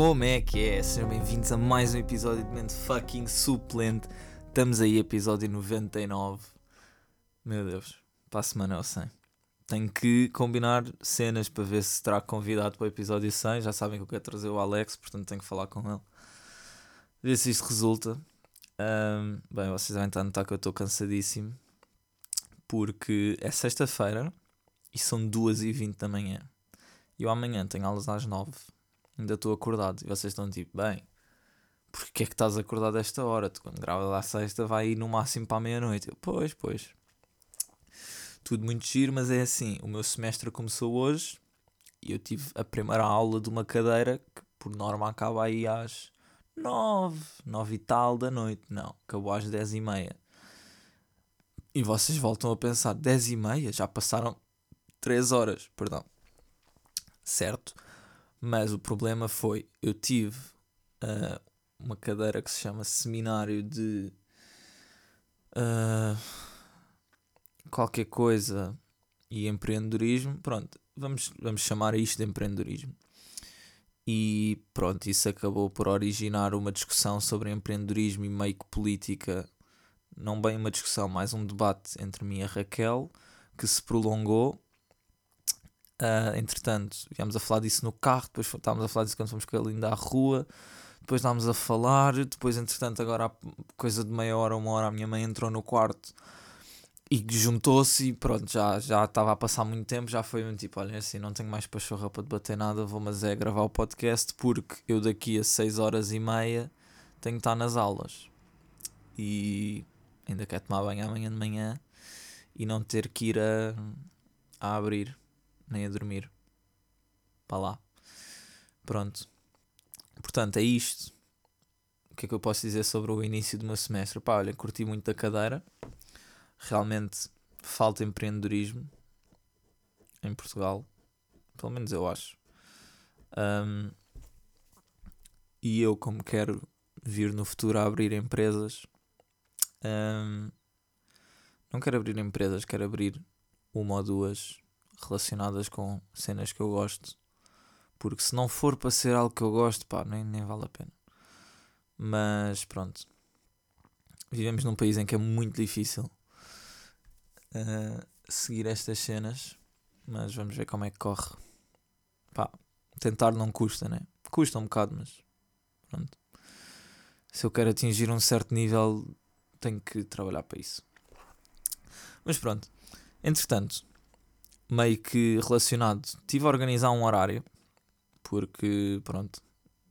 Como é que é? Sejam bem-vindos a mais um episódio de Mente Fucking Suplente. Estamos aí, episódio 99. Meu Deus, para a semana é o 100. Tenho que combinar cenas para ver se terá convidado para o episódio 100. Já sabem que eu quero trazer o Alex, portanto tenho que falar com ele. Ver se isto resulta. Um, bem, vocês devem estar a notar que eu estou cansadíssimo. Porque é sexta-feira e são 2h20 da manhã. E eu amanhã tenho aulas às 9 Ainda estou acordado. E vocês estão tipo, bem, porque é que estás acordado a esta hora? Tu, quando gravas à sexta vai ir no máximo para a meia-noite. Pois, pois. Tudo muito giro, mas é assim. O meu semestre começou hoje e eu tive a primeira aula de uma cadeira que por norma acaba aí às nove, nove e tal da noite. Não, acabou às dez e meia. E vocês voltam a pensar, dez e meia? Já passaram três horas, perdão. Certo? Mas o problema foi, eu tive uh, uma cadeira que se chama Seminário de uh, qualquer coisa e empreendedorismo. Pronto, vamos, vamos chamar isto de empreendedorismo. E pronto, isso acabou por originar uma discussão sobre empreendedorismo e meio que política. Não bem uma discussão, mais um debate entre mim e a Raquel, que se prolongou Uh, entretanto, viemos a falar disso no carro, depois estávamos a falar disso quando fomos com ele ainda à rua, depois estávamos a falar, depois, entretanto, agora há coisa de meia hora, uma hora, a minha mãe entrou no quarto e juntou-se e pronto, já, já estava a passar muito tempo, já foi um tipo, olha assim, não tenho mais pachorra para debater nada, vou mas é gravar o podcast porque eu daqui a 6 horas e meia tenho que estar nas aulas e ainda quero tomar banho amanhã de manhã e não ter que ir a, a abrir nem a dormir. Para lá. Pronto. Portanto, é isto. O que é que eu posso dizer sobre o início do meu semestre? Pá, olha, curti muito da cadeira. Realmente falta empreendedorismo em Portugal. Pelo menos eu acho. Um, e eu, como quero vir no futuro a abrir empresas, um, não quero abrir empresas, quero abrir uma ou duas relacionadas com cenas que eu gosto. Porque se não for para ser algo que eu gosto, pá, nem, nem vale a pena. Mas pronto. Vivemos num país em que é muito difícil uh, seguir estas cenas. Mas vamos ver como é que corre. Pá, tentar não custa, né? Custa um bocado, mas pronto. Se eu quero atingir um certo nível, tenho que trabalhar para isso. Mas pronto. Entretanto, meio que relacionado. Tive a organizar um horário, porque, pronto,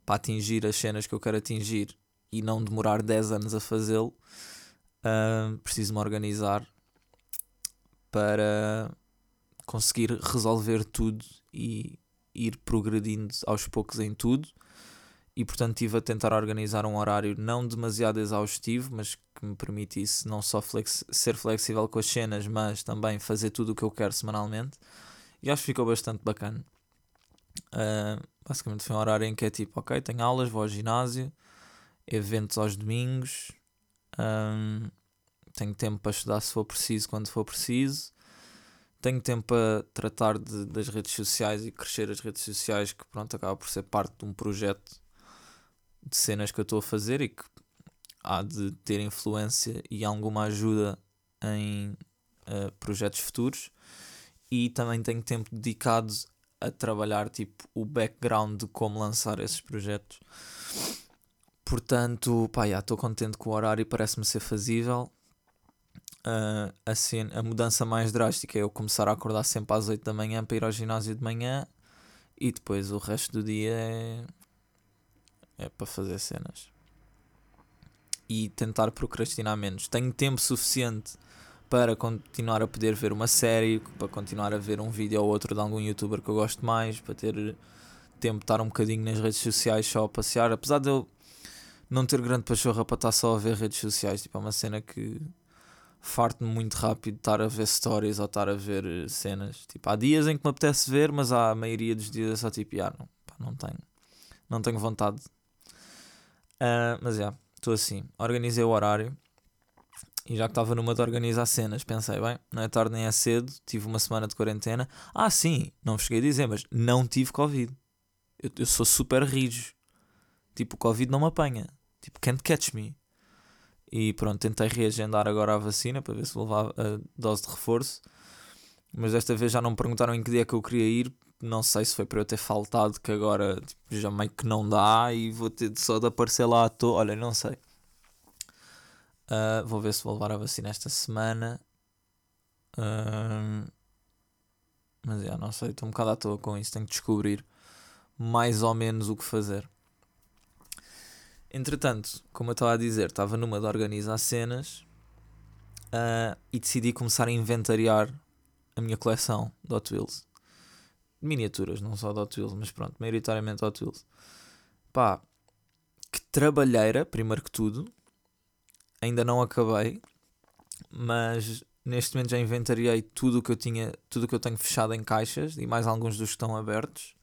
para atingir as cenas que eu quero atingir e não demorar 10 anos a fazê-lo, uh, preciso me organizar para conseguir resolver tudo e ir progredindo aos poucos em tudo. E portanto estive a tentar organizar um horário não demasiado exaustivo, mas que me permitisse não só flex ser flexível com as cenas, mas também fazer tudo o que eu quero semanalmente. E acho que ficou bastante bacana. Uh, basicamente foi um horário em que é tipo, ok, tenho aulas, vou ao ginásio, eventos aos domingos, um, tenho tempo para estudar se for preciso, quando for preciso, tenho tempo para tratar de, das redes sociais e crescer as redes sociais, que pronto, acaba por ser parte de um projeto de cenas que eu estou a fazer e que há de ter influência e alguma ajuda em uh, projetos futuros. E também tenho tempo dedicado a trabalhar tipo o background de como lançar esses projetos. Portanto pá, estou contente com o horário parece-me ser fazível. Uh, assim, a mudança mais drástica é eu começar a acordar sempre às 8 da manhã para ir ao ginásio de manhã e depois o resto do dia é, é para fazer cenas e tentar procrastinar menos. Tenho tempo suficiente para continuar a poder ver uma série, para continuar a ver um vídeo ou outro de algum youtuber que eu gosto mais, para ter tempo de estar um bocadinho nas redes sociais só a passear. Apesar de eu não ter grande pachorra para estar só a ver redes sociais, tipo, é uma cena que farto-me muito rápido estar a ver stories ou estar a ver cenas. Tipo, há dias em que me apetece ver, mas a maioria dos dias é só tipo, ah, não, pá, não tenho, não tenho vontade. Uh, mas é. Yeah estou assim, organizei o horário e já que estava numa de organizar cenas, pensei, bem, não é tarde nem é cedo, tive uma semana de quarentena. Ah, sim, não cheguei a dizer, mas não tive Covid. Eu, eu sou super rijo. tipo, o Covid não me apanha. Tipo, can't catch me. E pronto, tentei reagendar agora a vacina para ver se levar a dose de reforço. Mas desta vez já não me perguntaram em que dia que eu queria ir. Não sei se foi para eu ter faltado, que agora tipo, já meio que não dá e vou ter só de aparecer lá à toa. Olha, não sei. Uh, vou ver se vou levar a vacina esta semana. Uh, mas já não sei, estou um bocado à toa com isso. Tenho que descobrir mais ou menos o que fazer. Entretanto, como eu estava a dizer, estava numa de organizar cenas uh, e decidi começar a inventariar a minha coleção de Hot Wheels. Miniaturas, não só de Hot Wheels, mas pronto, maioritariamente Hot Wheels. Pá, que trabalheira, primeiro que tudo. Ainda não acabei, mas neste momento já inventariei tudo o que eu tinha, tudo o que eu tenho fechado em caixas e mais alguns dos que estão abertos.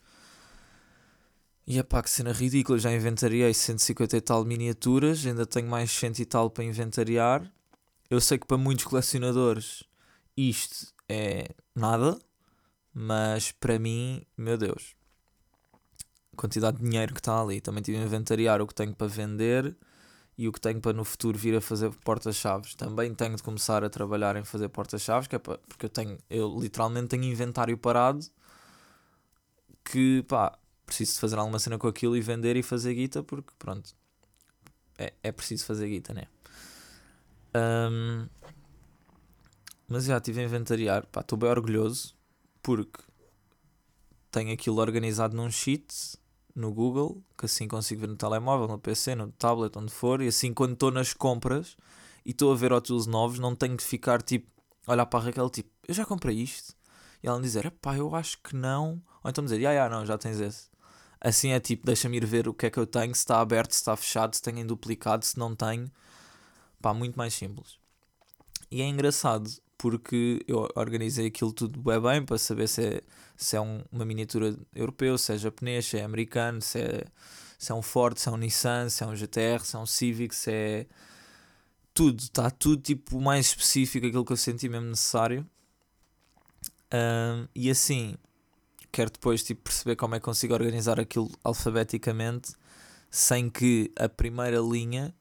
E é pá, que cena ridícula, já inventariei 150 e tal miniaturas, ainda tenho mais 100 e tal para inventariar. Eu sei que para muitos colecionadores isto é nada, mas para mim, meu Deus, a quantidade de dinheiro que está ali. Também tive a inventariar o que tenho para vender e o que tenho para no futuro vir a fazer porta-chaves. Também tenho de começar a trabalhar em fazer porta-chaves, é porque eu tenho, eu literalmente tenho inventário parado que pá preciso de fazer alguma cena com aquilo e vender e fazer guita, porque pronto, é, é preciso fazer guita, né? Um, mas já estive a inventariar, estou bem orgulhoso porque tenho aquilo organizado num sheet no Google, que assim consigo ver no telemóvel, no PC, no tablet, onde for, e assim quando estou nas compras e estou a ver óculos novos, não tenho de ficar tipo, olhar para a Raquel, tipo, eu já comprei isto. E ela me dizer, pá, eu acho que não. Ou então dizer, ah, yeah, não, já tens esse. Assim é tipo, deixa-me ir ver o que é que eu tenho, se está aberto, se está fechado, se tenho em duplicado, se não tenho. Pá, muito mais simples. E é engraçado porque eu organizei aquilo tudo bem, bem para saber se é, se é um, uma miniatura europeu, se é japonês, se é americano, se é, se é um Ford, se é um Nissan, se é um GTR, se é um Civic, se é tudo, está tudo tipo mais específico aquilo que eu senti mesmo necessário. Um, e assim, quero depois tipo, perceber como é que consigo organizar aquilo alfabeticamente sem que a primeira linha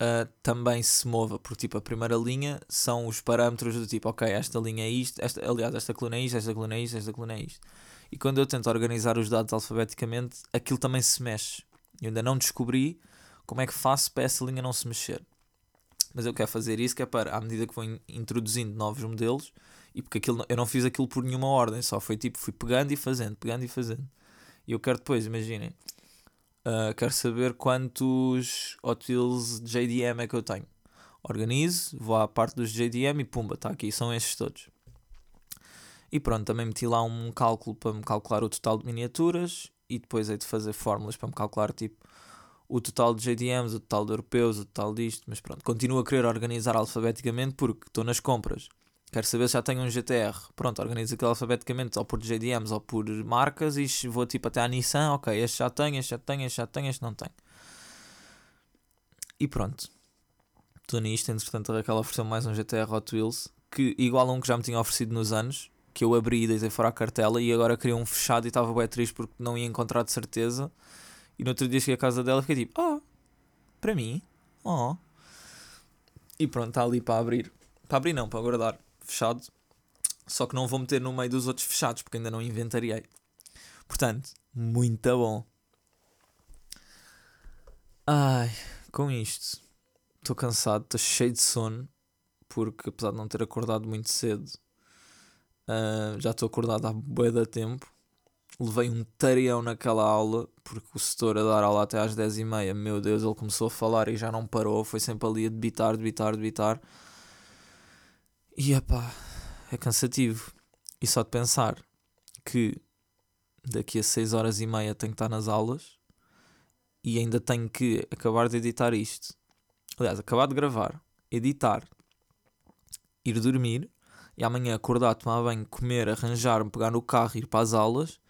uh, também se mova, porque tipo, a primeira linha são os parâmetros do tipo, ok, esta linha é isto, esta, aliás, esta coluna é isto, esta coluna é isto, esta coluna é isto. E quando eu tento organizar os dados alfabeticamente, aquilo também se mexe. Eu ainda não descobri como é que faço para essa linha não se mexer. Mas eu quero fazer isso, que é para, à medida que vou introduzindo novos modelos, e porque aquilo, eu não fiz aquilo por nenhuma ordem, só foi tipo, fui pegando e fazendo, pegando e fazendo. E eu quero depois, imaginem, uh, quero saber quantos Hot Wheels JDM é que eu tenho. Organizo, vou à parte dos JDM e pumba, está aqui, são estes todos. E pronto, também meti lá um cálculo para me calcular o total de miniaturas e depois hei de fazer fórmulas para me calcular tipo o total de JDMs, o total de europeus, o total disto, mas pronto, continuo a querer organizar alfabeticamente porque estou nas compras Quero saber se já tenho um GTR. Pronto, organizo aquilo alfabeticamente, ou por JDMs ou por marcas, e vou tipo até à Nissan. Ok, este já tenho, este já tenho, este já tenho, este não tenho. E pronto. Estou nisto. Entretanto, a Raquel ofereceu mais um GTR Hot Wheels, que igual a um que já me tinha oferecido nos anos, que eu abri e deitei fora a cartela, e agora queria um fechado e estava bem triste porque não ia encontrar de certeza. E no outro dia cheguei à casa dela e fiquei tipo, oh, para mim? Oh. E pronto, está ali para abrir. Para abrir não, para guardar fechado, só que não vou meter no meio dos outros fechados porque ainda não inventariei. Portanto, muito bom. Ai, com isto, estou cansado, estou cheio de sono, porque apesar de não ter acordado muito cedo, uh, já estou acordado há bué da tempo. Levei um tareão naquela aula, porque o setor a dar aula até às 10h30, meu Deus, ele começou a falar e já não parou, foi sempre ali a debitar, debitar, debitar. E epá, é cansativo. E só de pensar que daqui a 6 horas e meia tenho que estar nas aulas e ainda tenho que acabar de editar isto. Aliás, acabar de gravar, editar, ir dormir e amanhã acordar, tomar banho, comer, arranjar-me, pegar no carro, ir para as aulas.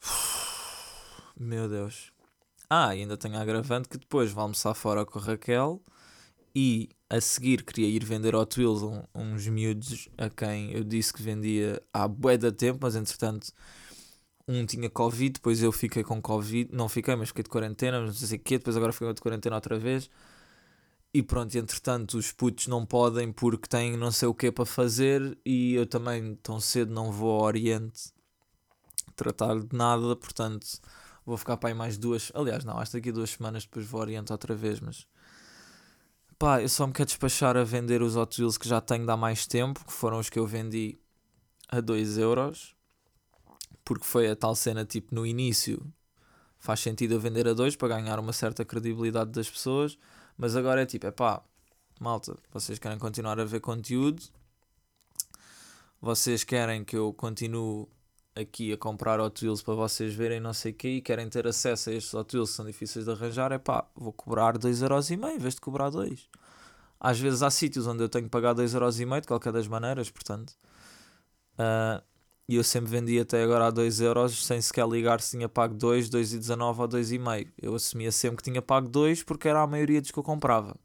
Meu Deus. Ah, ainda tenho a agravante que depois vou almoçar fora com a Raquel e a seguir queria ir vender Hot Wheels a uns miúdos a quem eu disse que vendia há bué da tempo, mas entretanto um tinha Covid, depois eu fiquei com Covid, não fiquei, mas fiquei de quarentena, não sei o quê, depois agora fiquei de quarentena outra vez. E pronto, entretanto, os putos não podem porque têm não sei o que para fazer e eu também tão cedo não vou ao Oriente tratar de nada, portanto vou ficar para aí mais duas. Aliás, não, acho que daqui duas semanas depois vou ao Oriente outra vez, mas pá, eu só me quero despachar a vender os Hot Wheels que já tenho de há mais tempo, que foram os que eu vendi a 2 euros, porque foi a tal cena tipo no início faz sentido eu vender a 2 para ganhar uma certa credibilidade das pessoas, mas agora é tipo, é pá, malta, vocês querem continuar a ver conteúdo, vocês querem que eu continue aqui a comprar Hot Wheels para vocês verem não sei o que e querem ter acesso a estes Hot Wheels que são difíceis de arranjar, é pá, vou cobrar 2,5€ em vez de cobrar 2. Às vezes há sítios onde eu tenho que pagar 2,5€ de qualquer das maneiras, portanto. Uh, e eu sempre vendi até agora a 2€ sem sequer ligar se tinha pago 2, 2,19 ou 2,5. Eu assumia sempre que tinha pago 2 porque era a maioria dos que eu comprava.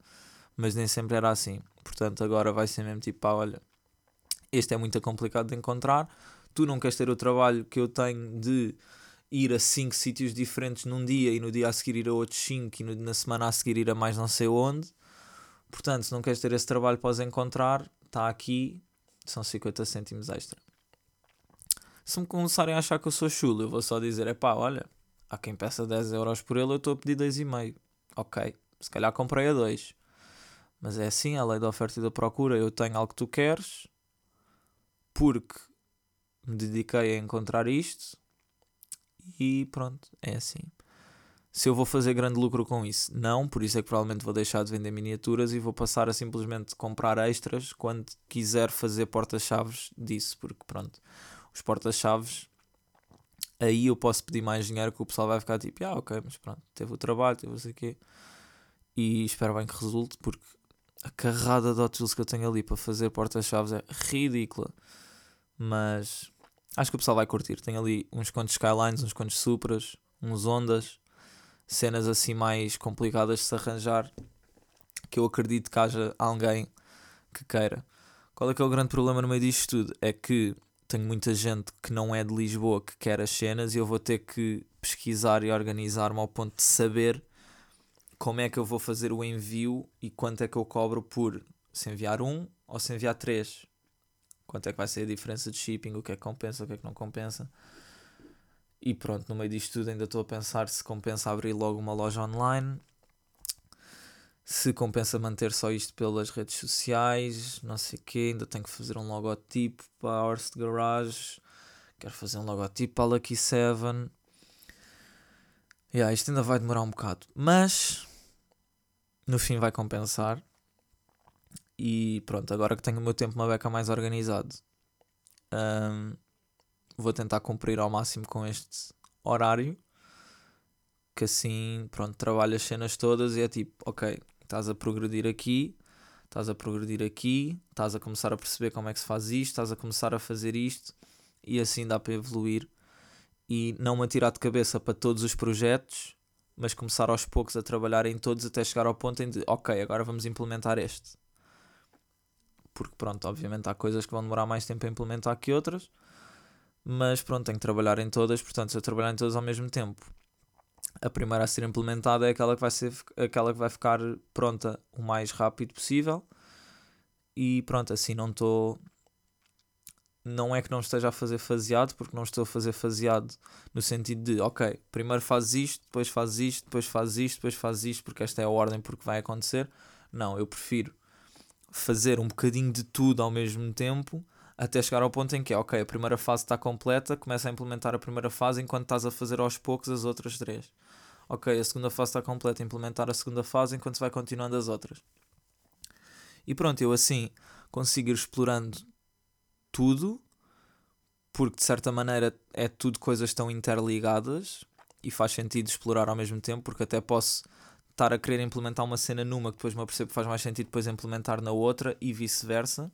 Mas nem sempre era assim. Portanto, agora vai ser mesmo tipo, pá, olha, este é muito complicado de encontrar tu não queres ter o trabalho que eu tenho de ir a 5 sítios diferentes num dia e no dia a seguir ir a outros 5 e no, na semana a seguir ir a mais não sei onde. Portanto, se não queres ter esse trabalho os encontrar, está aqui, são 50 cêntimos extra. Se me começarem a achar que eu sou chulo, eu vou só dizer: é pá, olha, há quem peça 10 euros por ele, eu estou a pedir 2,5. Ok, se calhar comprei a 2. Mas é assim, a lei da oferta e da procura. Eu tenho algo que tu queres, porque me dediquei a encontrar isto e pronto, é assim. Se eu vou fazer grande lucro com isso, não, por isso é que provavelmente vou deixar de vender miniaturas e vou passar a simplesmente comprar extras quando quiser fazer porta-chaves disso, porque pronto, os porta-chaves aí eu posso pedir mais dinheiro que o pessoal vai ficar tipo, ah, ok, mas pronto, teve o trabalho, teve o sei quê, e espero bem que resulte, porque a carrada de hot que eu tenho ali para fazer porta-chaves é ridícula. Mas acho que o pessoal vai curtir. Tem ali uns quantos Skylines, uns quantos Supras, uns Ondas, cenas assim mais complicadas de se arranjar. Que eu acredito que haja alguém que queira. Qual é que é o grande problema no meio disto tudo? É que tenho muita gente que não é de Lisboa que quer as cenas e eu vou ter que pesquisar e organizar-me ao ponto de saber como é que eu vou fazer o envio e quanto é que eu cobro por se enviar um ou se enviar três quanto é que vai ser a diferença de shipping, o que é que compensa, o que é que não compensa. E pronto, no meio disto tudo ainda estou a pensar se compensa abrir logo uma loja online, se compensa manter só isto pelas redes sociais, não sei o quê, ainda tenho que fazer um logotipo para a Horse Garage, quero fazer um logotipo para a Lucky Seven. Yeah, isto ainda vai demorar um bocado, mas no fim vai compensar. E pronto, agora que tenho o meu tempo uma beca mais organizado, um, vou tentar cumprir ao máximo com este horário. Que assim, pronto, trabalho as cenas todas e é tipo, ok, estás a progredir aqui, estás a progredir aqui, estás a começar a perceber como é que se faz isto, estás a começar a fazer isto e assim dá para evoluir e não me atirar de cabeça para todos os projetos, mas começar aos poucos a trabalhar em todos até chegar ao ponto em de, ok, agora vamos implementar este porque pronto, obviamente há coisas que vão demorar mais tempo a implementar que outras, mas pronto, tenho que trabalhar em todas, portanto, se eu trabalhar em todas ao mesmo tempo, a primeira a ser implementada é aquela que vai, ser, aquela que vai ficar pronta o mais rápido possível, e pronto, assim não estou. Não é que não esteja a fazer faseado, porque não estou a fazer faseado no sentido de, ok, primeiro fazes isto, depois fazes isto, depois fazes isto, depois fazes isto, porque esta é a ordem porque vai acontecer. Não, eu prefiro fazer um bocadinho de tudo ao mesmo tempo até chegar ao ponto em que, ok, a primeira fase está completa, começa a implementar a primeira fase enquanto estás a fazer aos poucos as outras três. Ok, a segunda fase está completa, implementar a segunda fase enquanto se vai continuando as outras. E pronto, eu assim consigo ir explorando tudo, porque de certa maneira é tudo coisas tão interligadas e faz sentido explorar ao mesmo tempo, porque até posso estar a querer implementar uma cena numa que depois me apercebo que faz mais sentido depois implementar na outra e vice-versa.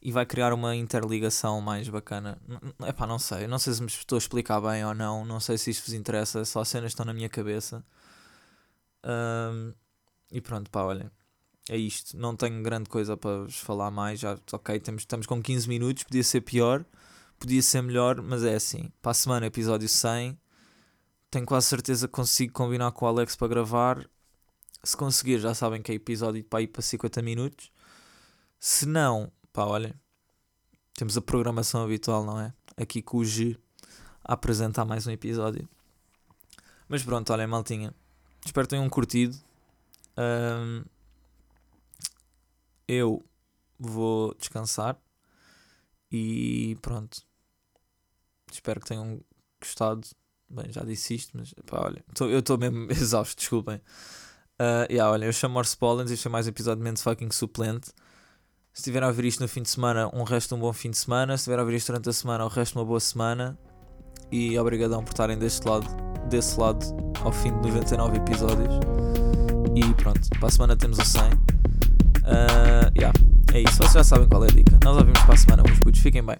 E vai criar uma interligação mais bacana. Epá, não sei. Não sei se me estou a explicar bem ou não. Não sei se isto vos interessa. Só cenas estão na minha cabeça. Um, e pronto, pá, olhem. É isto. Não tenho grande coisa para vos falar mais. Já, ok, temos, estamos com 15 minutos. Podia ser pior. podia ser melhor, mas é assim. Para a semana, episódio 100. Tenho quase certeza que consigo combinar com o Alex para gravar. Se conseguir, já sabem que é episódio para ir para 50 minutos. Se não, pá, olhem. Temos a programação habitual, não é? Aqui com o G a apresentar mais um episódio. Mas pronto, olhem, maltinha. Espero que tenham curtido. Um, eu vou descansar. E pronto. Espero que tenham gostado. Bem, já disse isto, mas pá, olha, tô, eu estou mesmo exausto, desculpem. Uh, yeah, olha, eu chamo Morse Pollens este é mais um episódio de Mente Fucking Suplente. Se estiverem a ouvir isto no fim de semana, um resto de um bom fim de semana. Se estiverem a ouvir isto durante a semana, um resto de uma boa semana. E obrigadão por estarem deste lado, desse lado ao fim de 99 episódios. E pronto, para a semana temos o 100. Uh, yeah, é isso, vocês já sabem qual é a dica. Nós ouvimos para a semana, meus putos, fiquem bem.